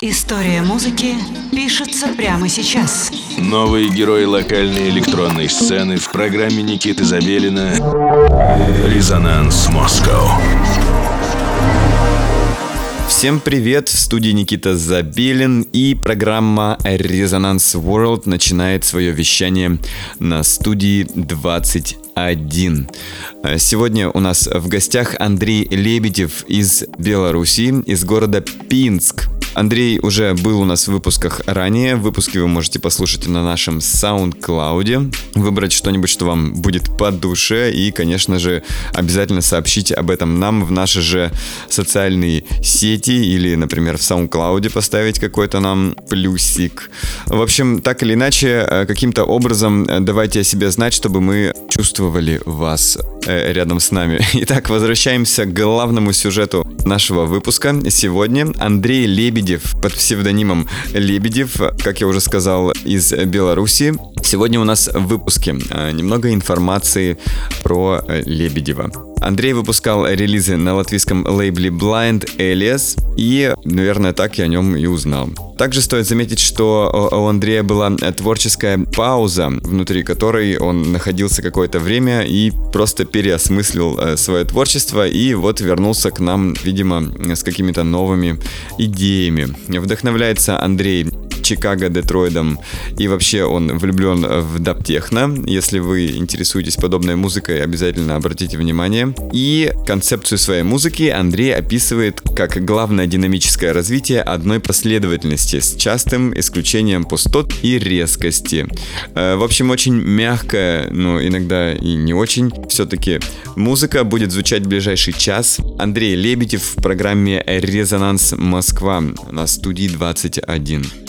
История музыки пишется прямо сейчас. Новые герои локальной электронной сцены в программе Никиты Забелина «Резонанс Москва». Всем привет! В студии Никита Забелин и программа «Резонанс World» начинает свое вещание на студии 21. Сегодня у нас в гостях Андрей Лебедев из Беларуси, из города Пинск. Андрей уже был у нас в выпусках ранее. Выпуски вы можете послушать на нашем SoundCloud. Выбрать что-нибудь, что вам будет по душе. И, конечно же, обязательно сообщите об этом нам в наши же социальные сети. Или, например, в SoundCloud поставить какой-то нам плюсик. В общем, так или иначе, э, каким-то образом э, давайте о себе знать, чтобы мы чувствовали вас э, рядом с нами. Итак, возвращаемся к главному сюжету нашего выпуска. Сегодня Андрей Лебедев Лебедев под псевдонимом Лебедев, как я уже сказал, из Беларуси. Сегодня у нас в выпуске э, немного информации про э, Лебедева. Андрей выпускал релизы на латвийском лейбле Blind Alias, и, наверное, так я о нем и узнал. Также стоит заметить, что у Андрея была творческая пауза, внутри которой он находился какое-то время и просто переосмыслил э, свое творчество, и вот вернулся к нам, видимо, с какими-то новыми идеями. Вдохновляется Андрей Чикаго, Детроидом. И вообще он влюблен в даптехно. Если вы интересуетесь подобной музыкой, обязательно обратите внимание. И концепцию своей музыки Андрей описывает как главное динамическое развитие одной последовательности с частым исключением пустот и резкости. Э, в общем, очень мягкая, но иногда и не очень. Все-таки музыка будет звучать в ближайший час. Андрей Лебедев в программе «Резонанс Москва» на студии 21.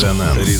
Резонанс.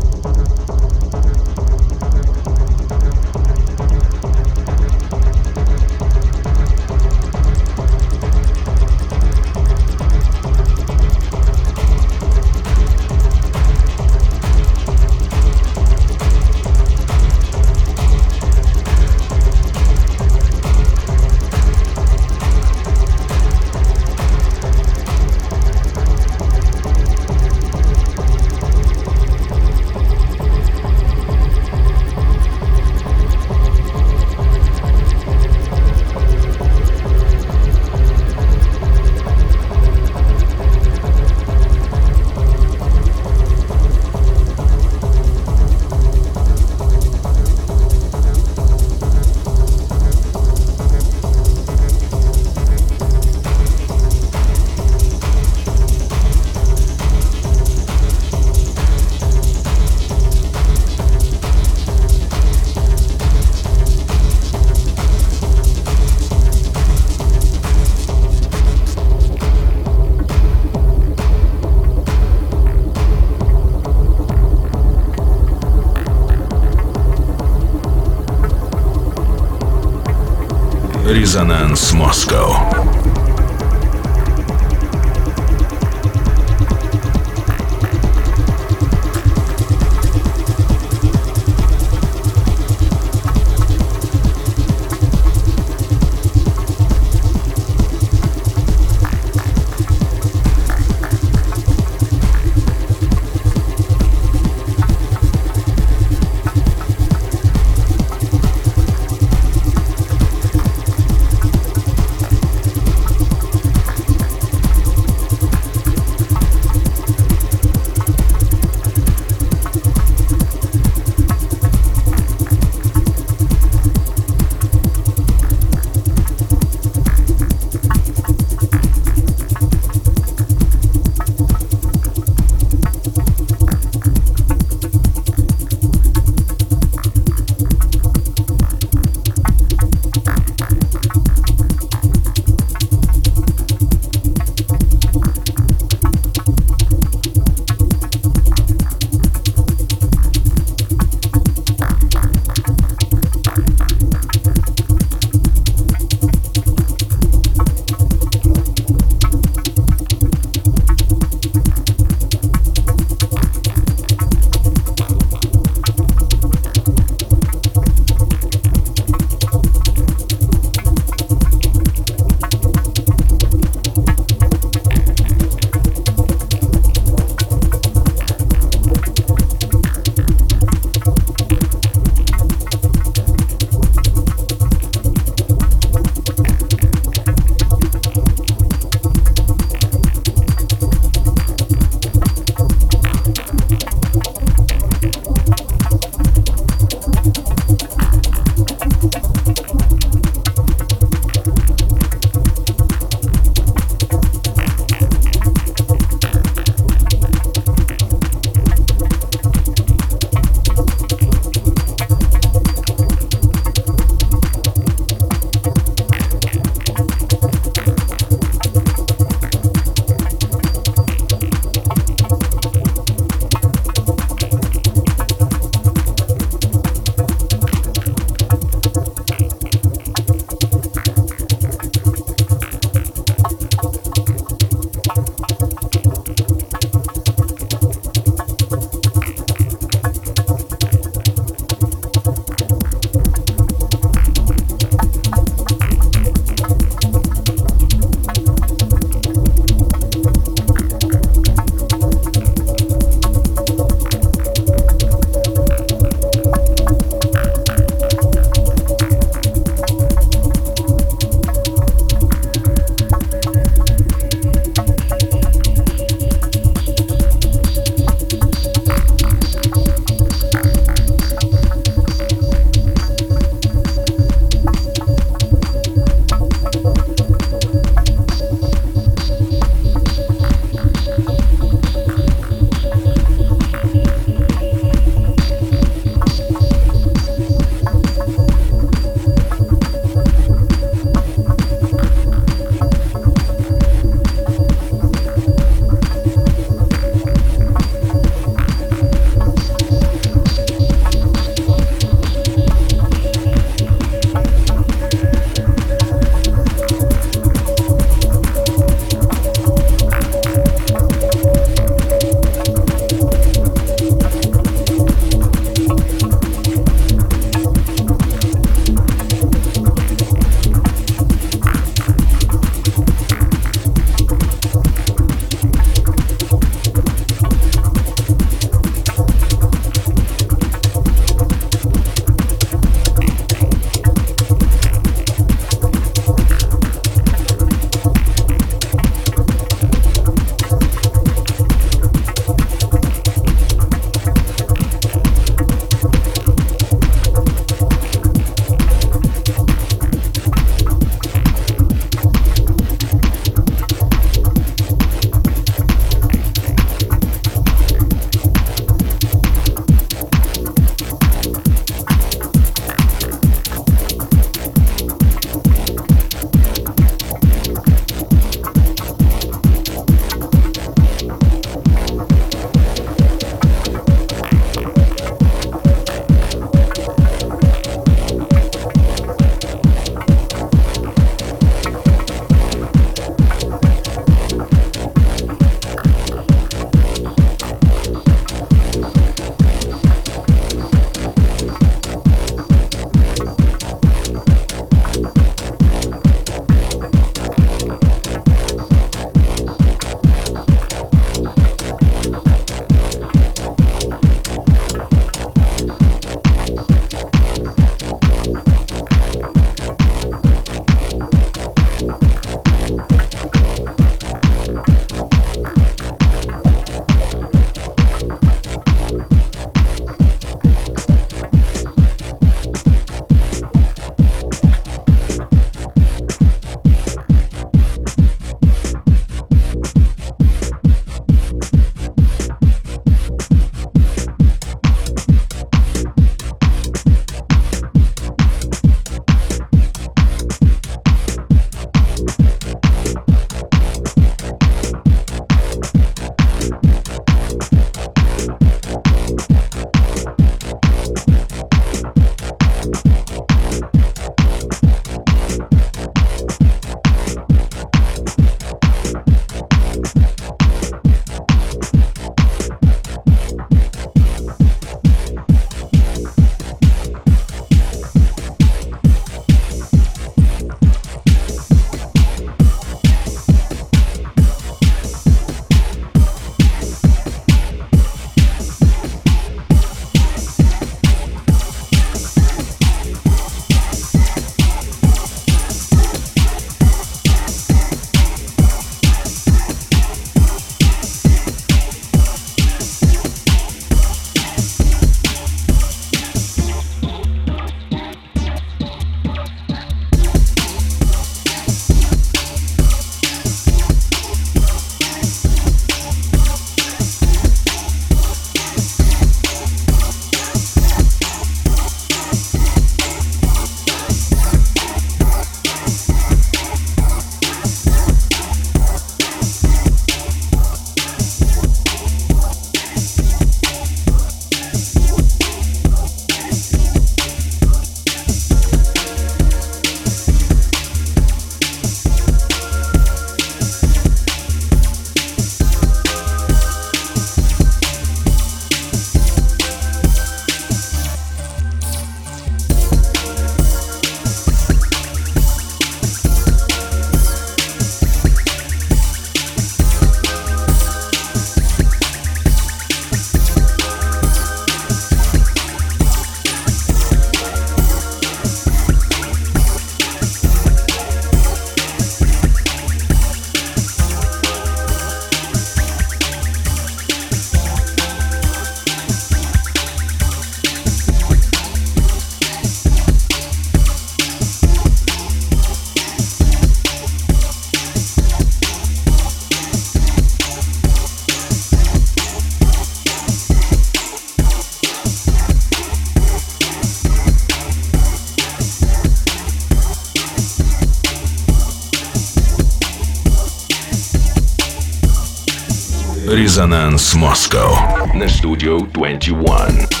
Резонанс Москва на студию 21.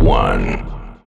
Москва.